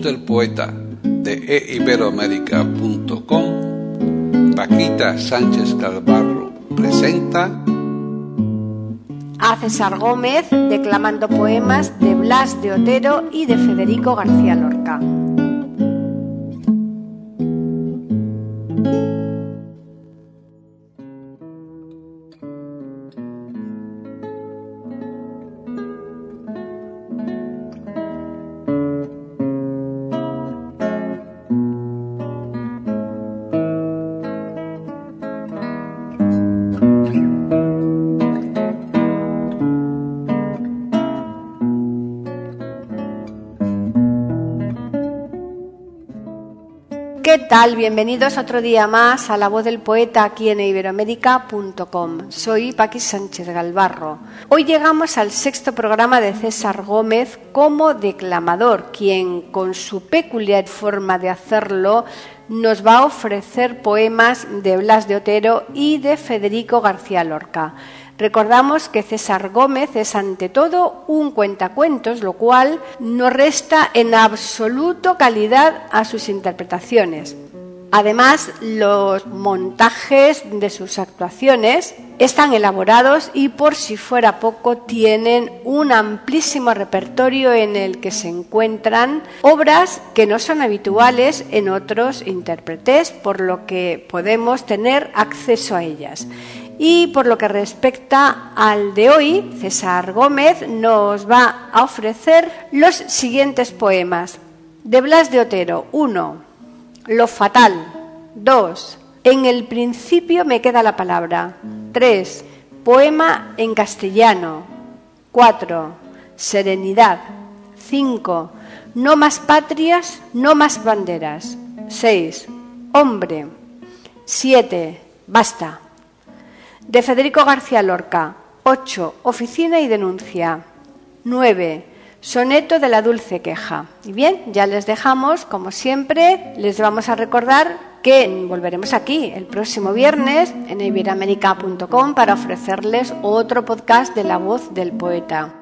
Del poeta de eiberoamérica.com, Paquita Sánchez Calvarro presenta a César Gómez declamando poemas de Blas de Otero y de Federico García Lorca. Tal? Bienvenidos otro día más a La Voz del Poeta aquí en iberoamérica.com. Soy Paqui Sánchez Galvarro. Hoy llegamos al sexto programa de César Gómez como declamador, quien con su peculiar forma de hacerlo nos va a ofrecer poemas de Blas de Otero y de Federico García Lorca. Recordamos que César Gómez es ante todo un cuentacuentos, lo cual no resta en absoluto calidad a sus interpretaciones. Además, los montajes de sus actuaciones están elaborados y por si fuera poco tienen un amplísimo repertorio en el que se encuentran obras que no son habituales en otros intérpretes, por lo que podemos tener acceso a ellas. Y por lo que respecta al de hoy, César Gómez nos va a ofrecer los siguientes poemas. De Blas de Otero, 1. Lo fatal. 2. En el principio me queda la palabra. 3. Poema en castellano. 4. Serenidad. 5. No más patrias, no más banderas. 6. Hombre. 7. Basta de Federico García Lorca. 8. Oficina y denuncia. 9. Soneto de la dulce queja. Y bien, ya les dejamos, como siempre, les vamos a recordar que volveremos aquí el próximo viernes en iberamerica.com para ofrecerles otro podcast de la voz del poeta.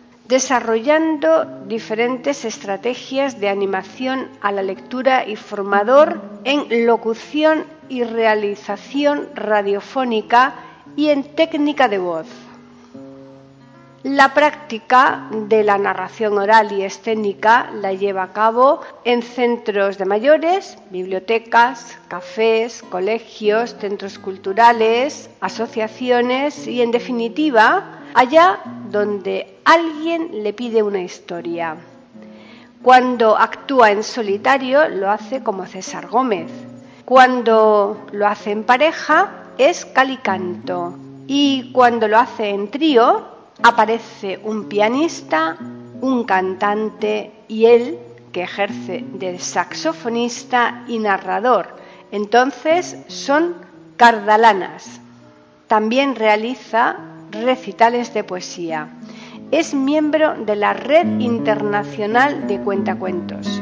desarrollando diferentes estrategias de animación a la lectura y formador en locución y realización radiofónica y en técnica de voz. La práctica de la narración oral y escénica la lleva a cabo en centros de mayores, bibliotecas, cafés, colegios, centros culturales, asociaciones y, en definitiva, allá donde alguien le pide una historia. Cuando actúa en solitario lo hace como César Gómez. Cuando lo hace en pareja es calicanto. Y cuando lo hace en trío aparece un pianista, un cantante y él que ejerce de saxofonista y narrador. Entonces son cardalanas. También realiza recitales de poesía. Es miembro de la Red Internacional de Cuentacuentos.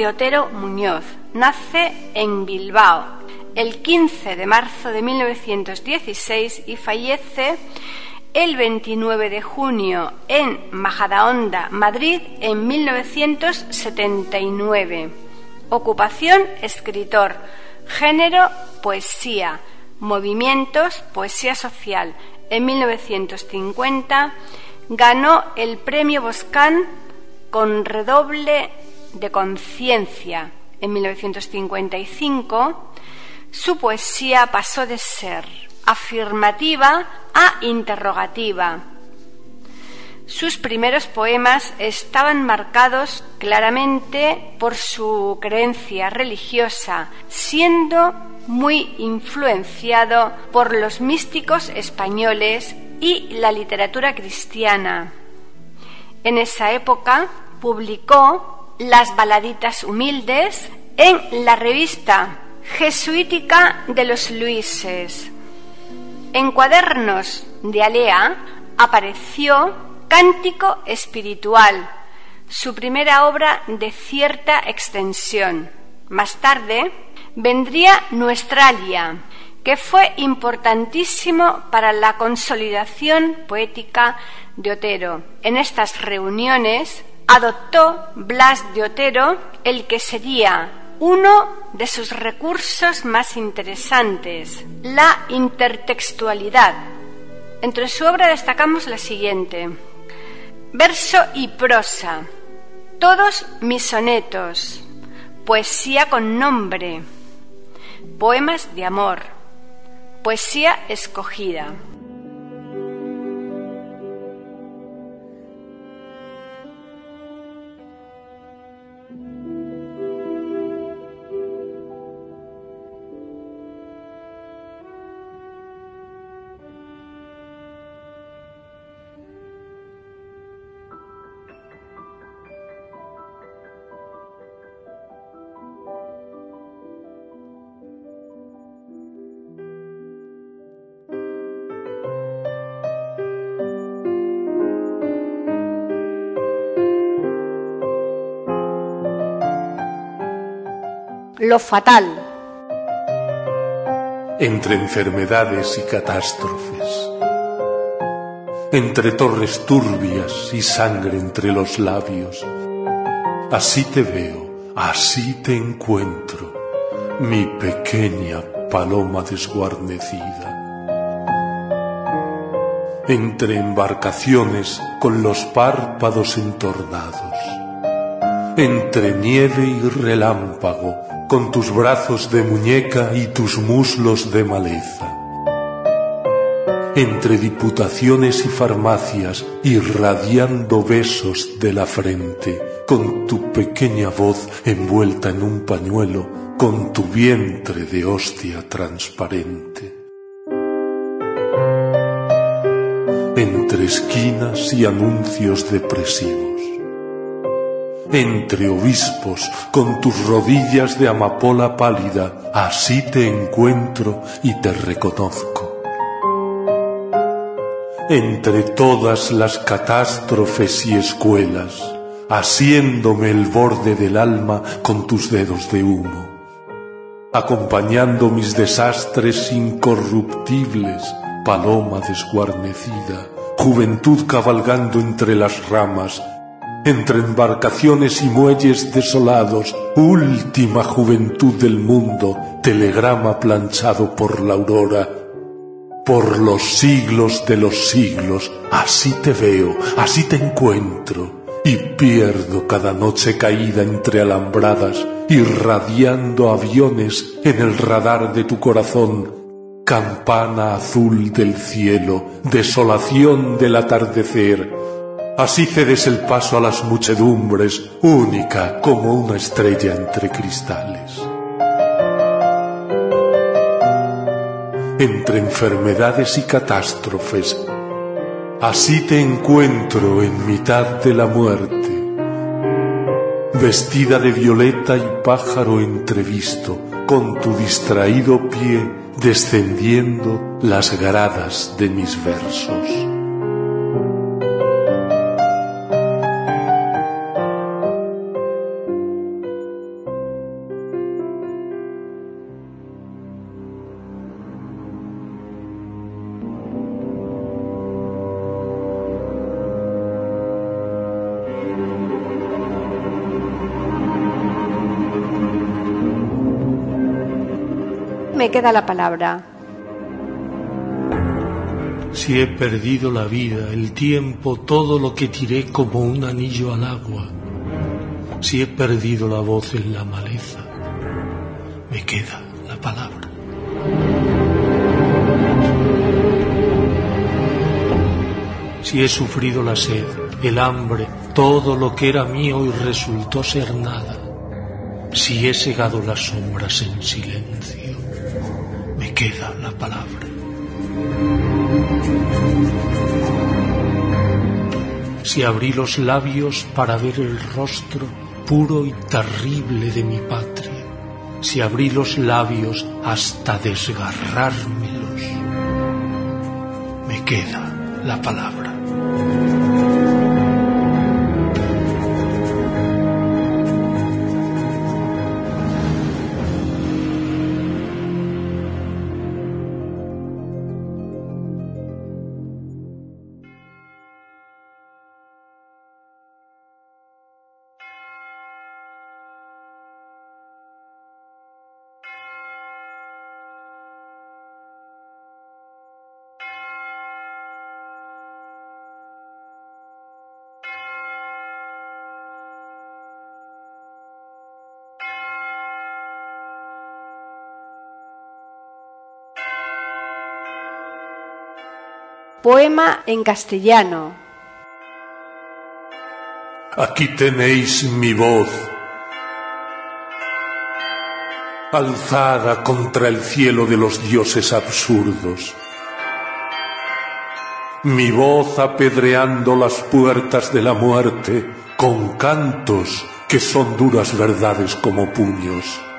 de Otero Muñoz nace en Bilbao el 15 de marzo de 1916 y fallece el 29 de junio en Majadahonda, Madrid, en 1979. Ocupación, escritor. Género, poesía. Movimientos, poesía social. En 1950 ganó el premio Boscán con redoble de conciencia en 1955, su poesía pasó de ser afirmativa a interrogativa. Sus primeros poemas estaban marcados claramente por su creencia religiosa, siendo muy influenciado por los místicos españoles y la literatura cristiana. En esa época publicó las baladitas humildes en la revista jesuítica de los Luises. En cuadernos de Alea apareció Cántico Espiritual, su primera obra de cierta extensión. Más tarde vendría Nuestralia, que fue importantísimo para la consolidación poética de Otero. En estas reuniones adoptó Blas de Otero el que sería uno de sus recursos más interesantes, la intertextualidad. Entre su obra destacamos la siguiente. Verso y prosa. Todos mis sonetos. Poesía con nombre. Poemas de amor. Poesía escogida. Lo fatal. Entre enfermedades y catástrofes, entre torres turbias y sangre entre los labios, así te veo, así te encuentro, mi pequeña paloma desguarnecida. Entre embarcaciones con los párpados entornados, entre nieve y relámpago, con tus brazos de muñeca y tus muslos de maleza. Entre diputaciones y farmacias, irradiando besos de la frente, con tu pequeña voz envuelta en un pañuelo, con tu vientre de hostia transparente. Entre esquinas y anuncios depresivos entre obispos, con tus rodillas de amapola pálida, así te encuentro y te reconozco. Entre todas las catástrofes y escuelas, asiéndome el borde del alma con tus dedos de humo, acompañando mis desastres incorruptibles, paloma desguarnecida, juventud cabalgando entre las ramas, entre embarcaciones y muelles desolados, última juventud del mundo, telegrama planchado por la aurora. Por los siglos de los siglos, así te veo, así te encuentro, y pierdo cada noche caída entre alambradas, irradiando aviones en el radar de tu corazón, campana azul del cielo, desolación del atardecer, Así cedes el paso a las muchedumbres, única como una estrella entre cristales. Entre enfermedades y catástrofes, así te encuentro en mitad de la muerte, vestida de violeta y pájaro entrevisto, con tu distraído pie descendiendo las gradas de mis versos. Queda la palabra. Si he perdido la vida, el tiempo, todo lo que tiré como un anillo al agua, si he perdido la voz en la maleza, me queda la palabra. Si he sufrido la sed, el hambre, todo lo que era mío y resultó ser nada, si he segado las sombras en silencio, queda la palabra. Si abrí los labios para ver el rostro puro y terrible de mi patria, si abrí los labios hasta desgarrármelos, me queda la palabra. Poema en castellano. Aquí tenéis mi voz, alzada contra el cielo de los dioses absurdos. Mi voz apedreando las puertas de la muerte con cantos que son duras verdades como puños.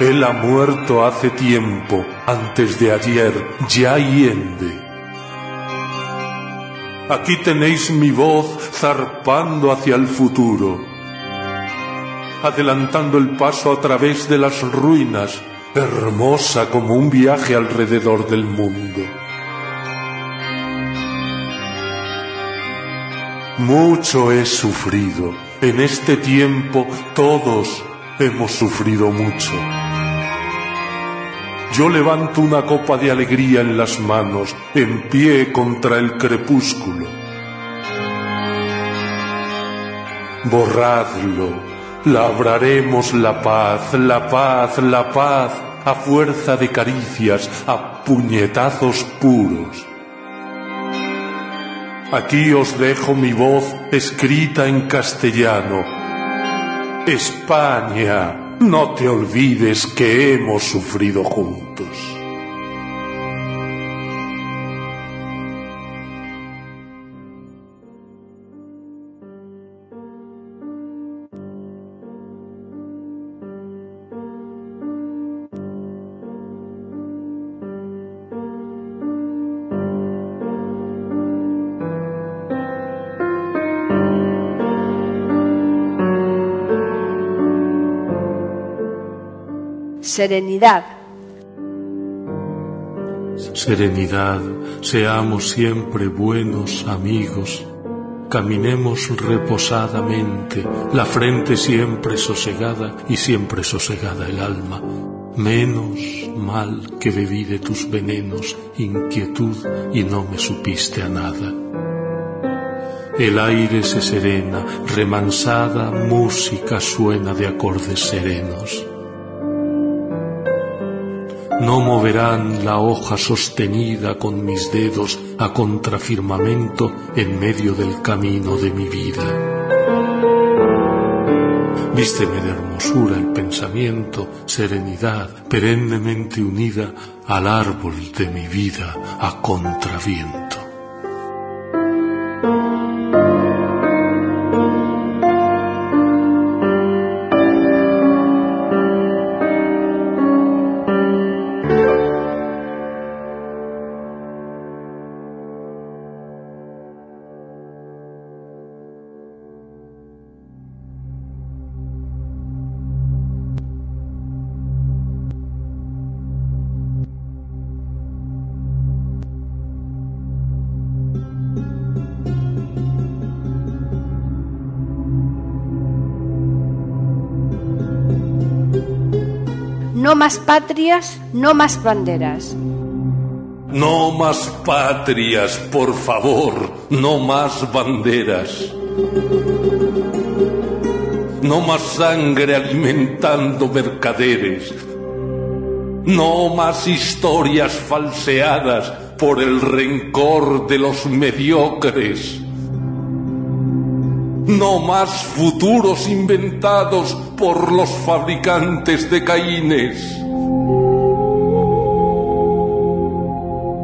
Él ha muerto hace tiempo, antes de ayer, ya hiende. Aquí tenéis mi voz zarpando hacia el futuro, adelantando el paso a través de las ruinas, hermosa como un viaje alrededor del mundo. Mucho he sufrido. En este tiempo todos hemos sufrido mucho. Yo levanto una copa de alegría en las manos, en pie contra el crepúsculo. Borradlo, labraremos la paz, la paz, la paz, a fuerza de caricias, a puñetazos puros. Aquí os dejo mi voz escrita en castellano. España, no te olvides que hemos sufrido juntos. Serenidad. Serenidad, seamos siempre buenos amigos. Caminemos reposadamente, la frente siempre sosegada y siempre sosegada el alma. Menos mal que bebí de tus venenos, inquietud y no me supiste a nada. El aire se serena, remansada música suena de acordes serenos. No moverán la hoja sostenida con mis dedos a contrafirmamento en medio del camino de mi vida. Vísteme de hermosura el pensamiento, serenidad perennemente unida al árbol de mi vida a contraviento. No más patrias, no más banderas. No más patrias, por favor, no más banderas. No más sangre alimentando mercaderes. No más historias falseadas por el rencor de los mediocres. No más futuros inventados por los fabricantes de caínes.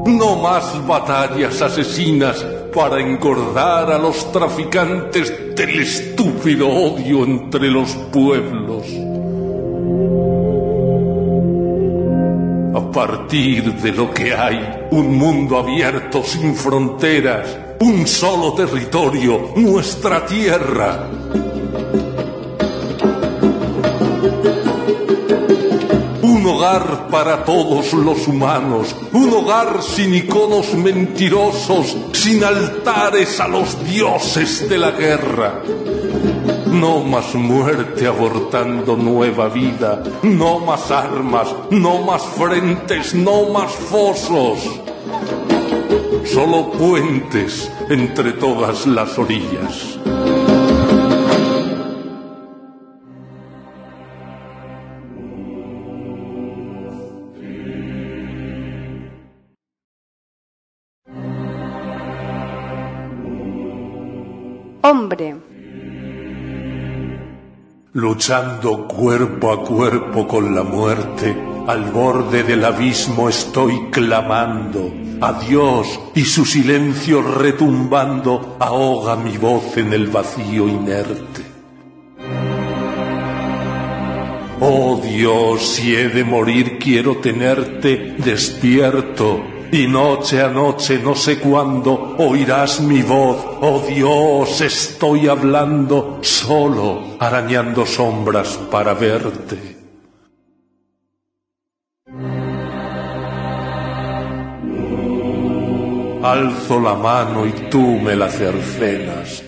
No más batallas asesinas para engordar a los traficantes del estúpido odio entre los pueblos. A partir de lo que hay, un mundo abierto sin fronteras, un solo territorio, nuestra tierra. Un hogar para todos los humanos, un hogar sin iconos mentirosos, sin altares a los dioses de la guerra. No más muerte abortando nueva vida, no más armas, no más frentes, no más fosos solo puentes entre todas las orillas. Hombre. Luchando cuerpo a cuerpo con la muerte, al borde del abismo estoy clamando a Dios y su silencio retumbando ahoga mi voz en el vacío inerte. Oh Dios, si he de morir quiero tenerte despierto y noche a noche no sé cuándo oirás mi voz. Oh Dios, estoy hablando solo, arañando sombras para verte. Alzo la mano y tú me la cercenas.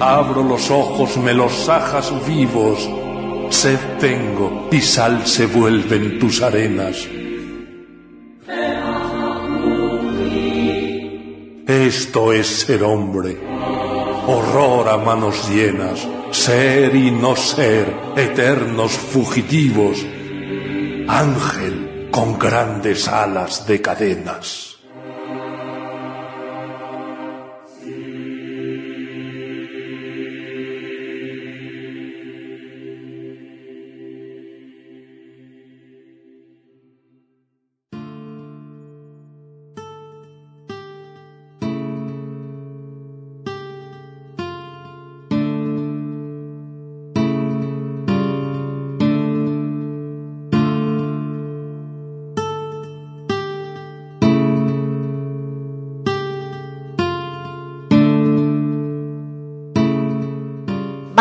Abro los ojos, me los sajas vivos. Sed tengo y sal se vuelven tus arenas. Esto es ser hombre. Horror a manos llenas. Ser y no ser, eternos fugitivos. Ángel con grandes alas de cadenas.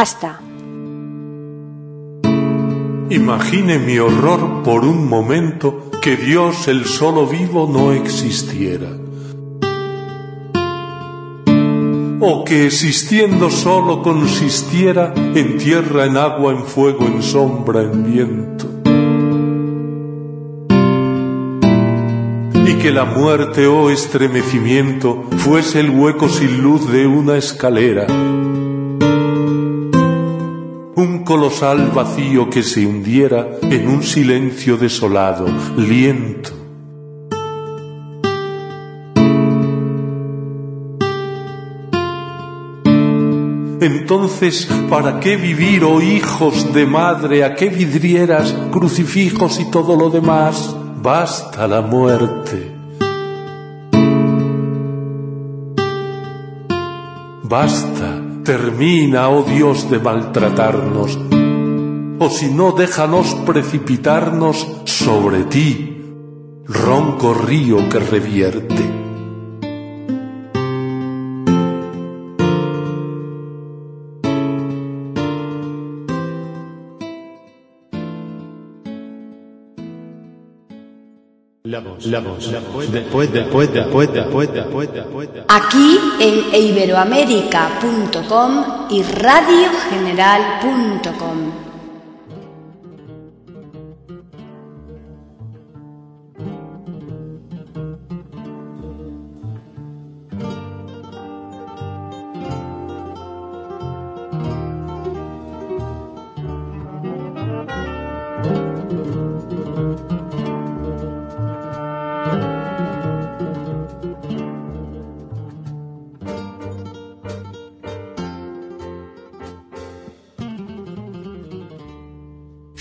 Basta. Imagine mi horror por un momento que Dios el solo vivo no existiera. O que existiendo solo consistiera en tierra, en agua, en fuego, en sombra, en viento. Y que la muerte o estremecimiento fuese el hueco sin luz de una escalera colosal vacío que se hundiera en un silencio desolado, liento. Entonces, ¿para qué vivir, oh hijos de madre, a qué vidrieras, crucifijos y todo lo demás? Basta la muerte. Basta Termina, oh Dios, de maltratarnos, o si no, déjanos precipitarnos sobre ti, ronco río que revierte. Aquí en iberoamérica.com y radiogeneral.com.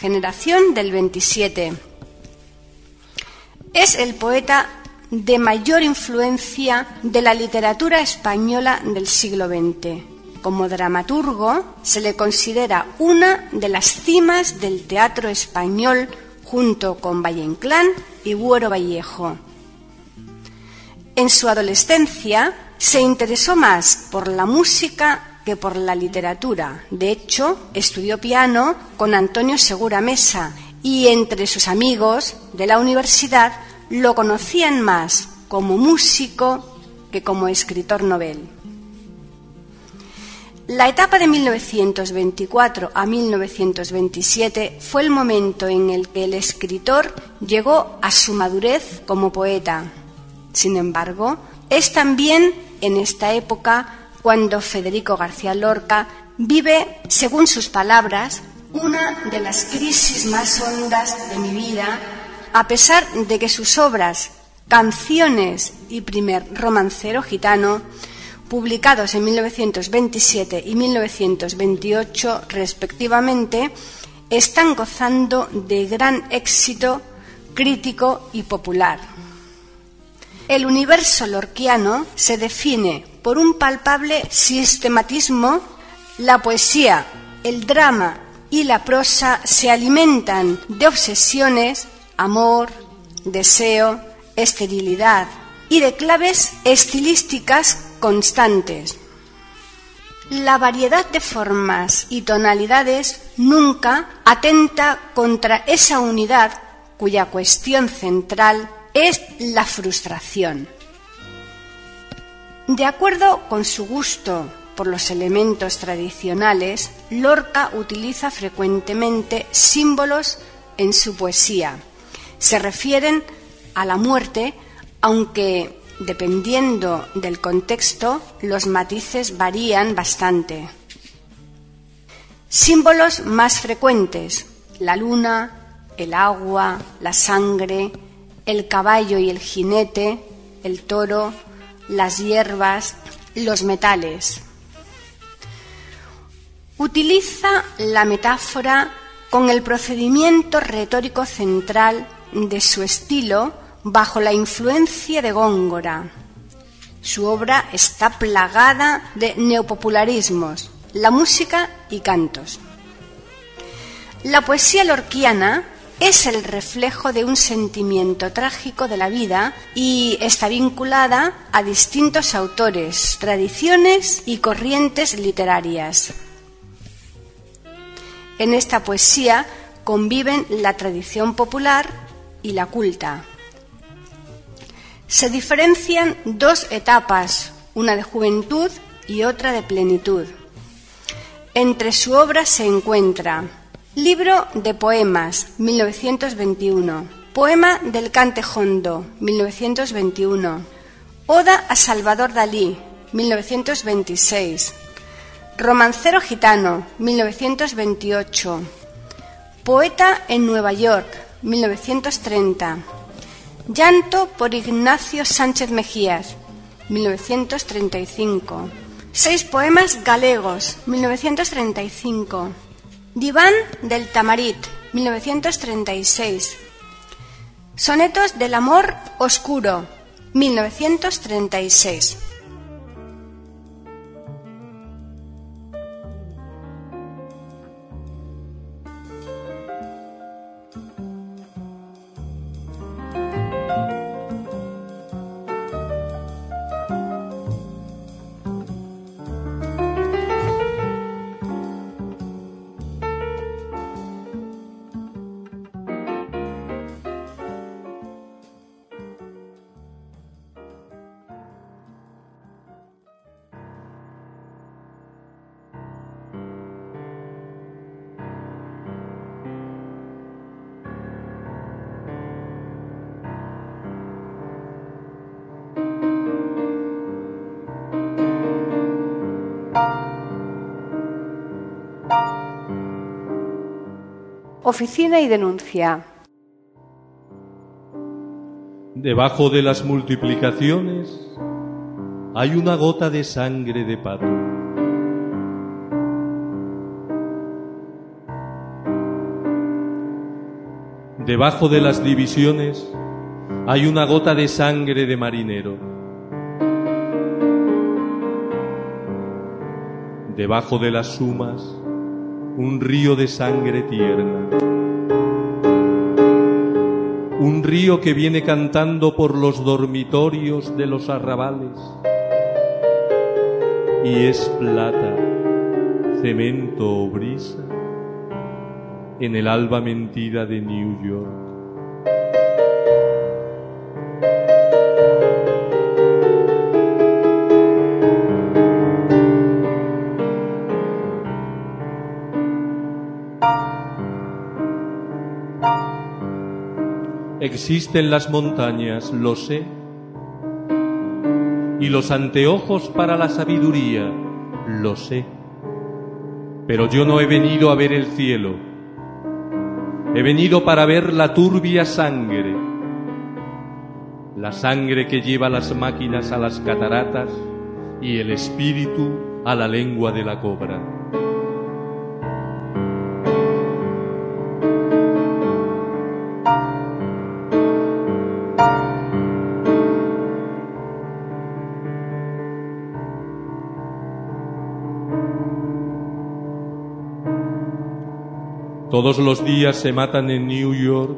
generación del 27. Es el poeta de mayor influencia de la literatura española del siglo XX. Como dramaturgo se le considera una de las cimas del teatro español junto con Valle Inclán y Buero Vallejo. En su adolescencia se interesó más por la música que por la literatura. De hecho, estudió piano con Antonio Segura Mesa y entre sus amigos de la universidad lo conocían más como músico que como escritor novel. La etapa de 1924 a 1927 fue el momento en el que el escritor llegó a su madurez como poeta. Sin embargo, es también en esta época cuando Federico García Lorca vive, según sus palabras, una de las crisis más hondas de mi vida, a pesar de que sus obras, Canciones y Primer Romancero Gitano, publicados en 1927 y 1928 respectivamente, están gozando de gran éxito crítico y popular. El universo lorquiano se define por un palpable sistematismo. La poesía, el drama y la prosa se alimentan de obsesiones, amor, deseo, esterilidad y de claves estilísticas constantes. La variedad de formas y tonalidades nunca atenta contra esa unidad cuya cuestión central es la frustración. De acuerdo con su gusto por los elementos tradicionales, Lorca utiliza frecuentemente símbolos en su poesía. Se refieren a la muerte, aunque dependiendo del contexto los matices varían bastante. Símbolos más frecuentes, la luna, el agua, la sangre, el caballo y el jinete, el toro, las hierbas, los metales. Utiliza la metáfora con el procedimiento retórico central de su estilo bajo la influencia de Góngora. Su obra está plagada de neopopularismos, la música y cantos. La poesía lorquiana es el reflejo de un sentimiento trágico de la vida y está vinculada a distintos autores, tradiciones y corrientes literarias. En esta poesía conviven la tradición popular y la culta. Se diferencian dos etapas, una de juventud y otra de plenitud. Entre su obra se encuentra Libro de Poemas, 1921. Poema del Cante Jondo, 1921. Oda a Salvador Dalí, 1926. Romancero gitano, 1928. Poeta en Nueva York, 1930. Llanto por Ignacio Sánchez Mejías, 1935. Seis poemas galegos, 1935. Diván del Tamarit, 1936. Sonetos del Amor Oscuro, 1936. Oficina y denuncia. Debajo de las multiplicaciones hay una gota de sangre de pato. Debajo de las divisiones hay una gota de sangre de marinero. Debajo de las sumas un río de sangre tierna. Un río que viene cantando por los dormitorios de los arrabales. Y es plata, cemento o brisa en el alba mentida de New York. Existen las montañas, lo sé, y los anteojos para la sabiduría, lo sé. Pero yo no he venido a ver el cielo, he venido para ver la turbia sangre, la sangre que lleva las máquinas a las cataratas y el espíritu a la lengua de la cobra. Todos los días se matan en New York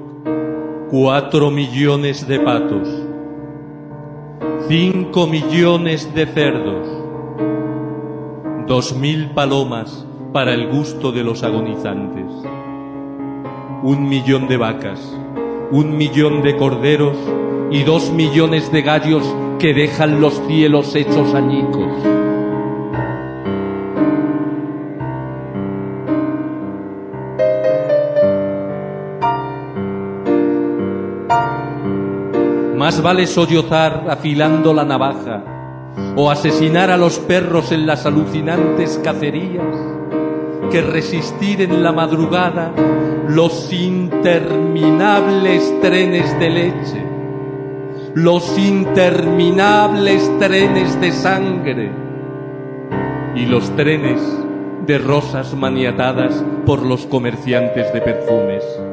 cuatro millones de patos, cinco millones de cerdos, dos mil palomas para el gusto de los agonizantes, un millón de vacas, un millón de corderos y dos millones de gallos que dejan los cielos hechos añicos. Vale sollozar afilando la navaja o asesinar a los perros en las alucinantes cacerías que resistir en la madrugada los interminables trenes de leche, los interminables trenes de sangre y los trenes de rosas maniatadas por los comerciantes de perfumes.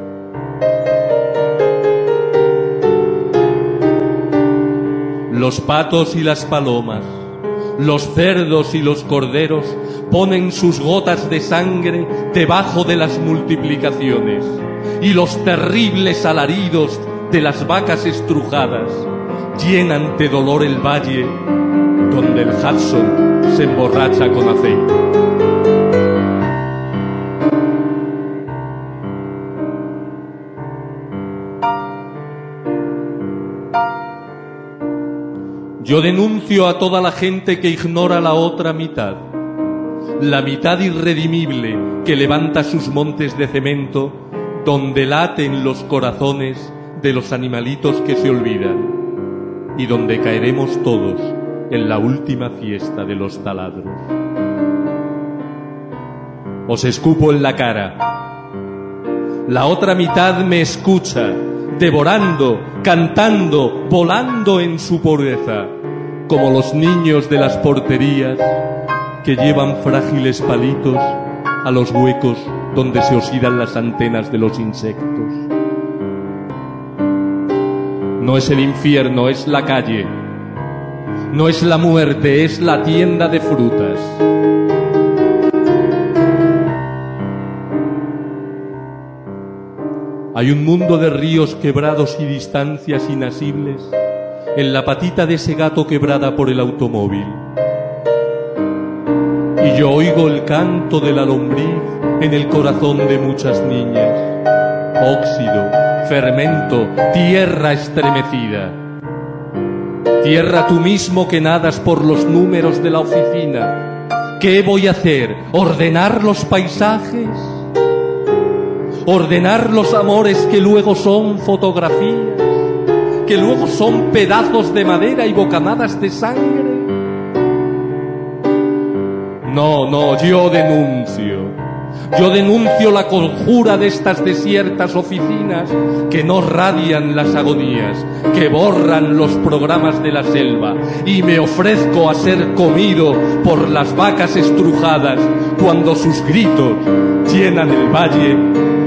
Los patos y las palomas, los cerdos y los corderos ponen sus gotas de sangre debajo de las multiplicaciones y los terribles alaridos de las vacas estrujadas llenan de dolor el valle donde el Hudson se emborracha con aceite. Yo denuncio a toda la gente que ignora la otra mitad, la mitad irredimible que levanta sus montes de cemento donde laten los corazones de los animalitos que se olvidan y donde caeremos todos en la última fiesta de los taladros. Os escupo en la cara. La otra mitad me escucha, devorando, cantando, volando en su pureza como los niños de las porterías que llevan frágiles palitos a los huecos donde se oxidan las antenas de los insectos. No es el infierno, es la calle. No es la muerte, es la tienda de frutas. Hay un mundo de ríos quebrados y distancias inasibles en la patita de ese gato quebrada por el automóvil. Y yo oigo el canto de la lombriz en el corazón de muchas niñas. Óxido, fermento, tierra estremecida. Tierra tú mismo que nadas por los números de la oficina. ¿Qué voy a hacer? ¿Ordenar los paisajes? ¿Ordenar los amores que luego son fotografías? Que luego son pedazos de madera y bocanadas de sangre. No, no, yo denuncio. Yo denuncio la conjura de estas desiertas oficinas que no radian las agonías, que borran los programas de la selva y me ofrezco a ser comido por las vacas estrujadas cuando sus gritos llenan el valle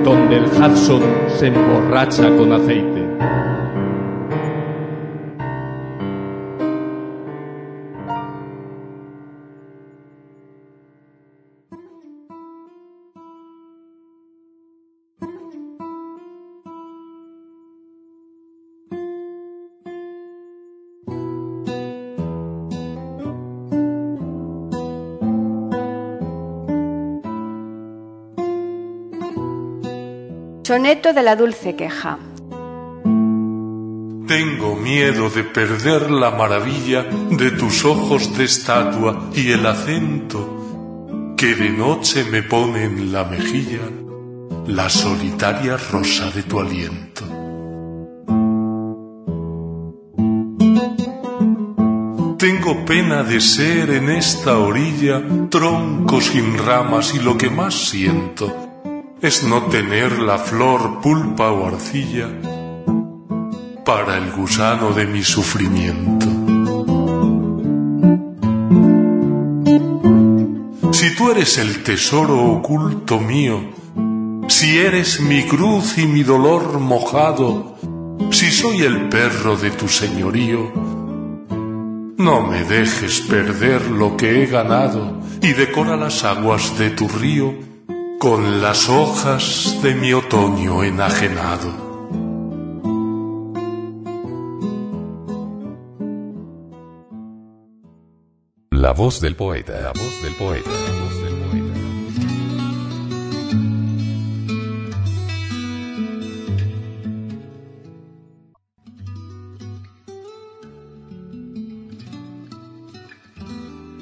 donde el Hudson se emborracha con aceite. Soneto de la dulce queja. Tengo miedo de perder la maravilla de tus ojos de estatua y el acento que de noche me pone en la mejilla la solitaria rosa de tu aliento. Tengo pena de ser en esta orilla tronco sin ramas y lo que más siento es no tener la flor, pulpa o arcilla para el gusano de mi sufrimiento. Si tú eres el tesoro oculto mío, si eres mi cruz y mi dolor mojado, si soy el perro de tu señorío, no me dejes perder lo que he ganado y decora las aguas de tu río con las hojas de mi otoño enajenado. La voz del poeta, la voz del poeta.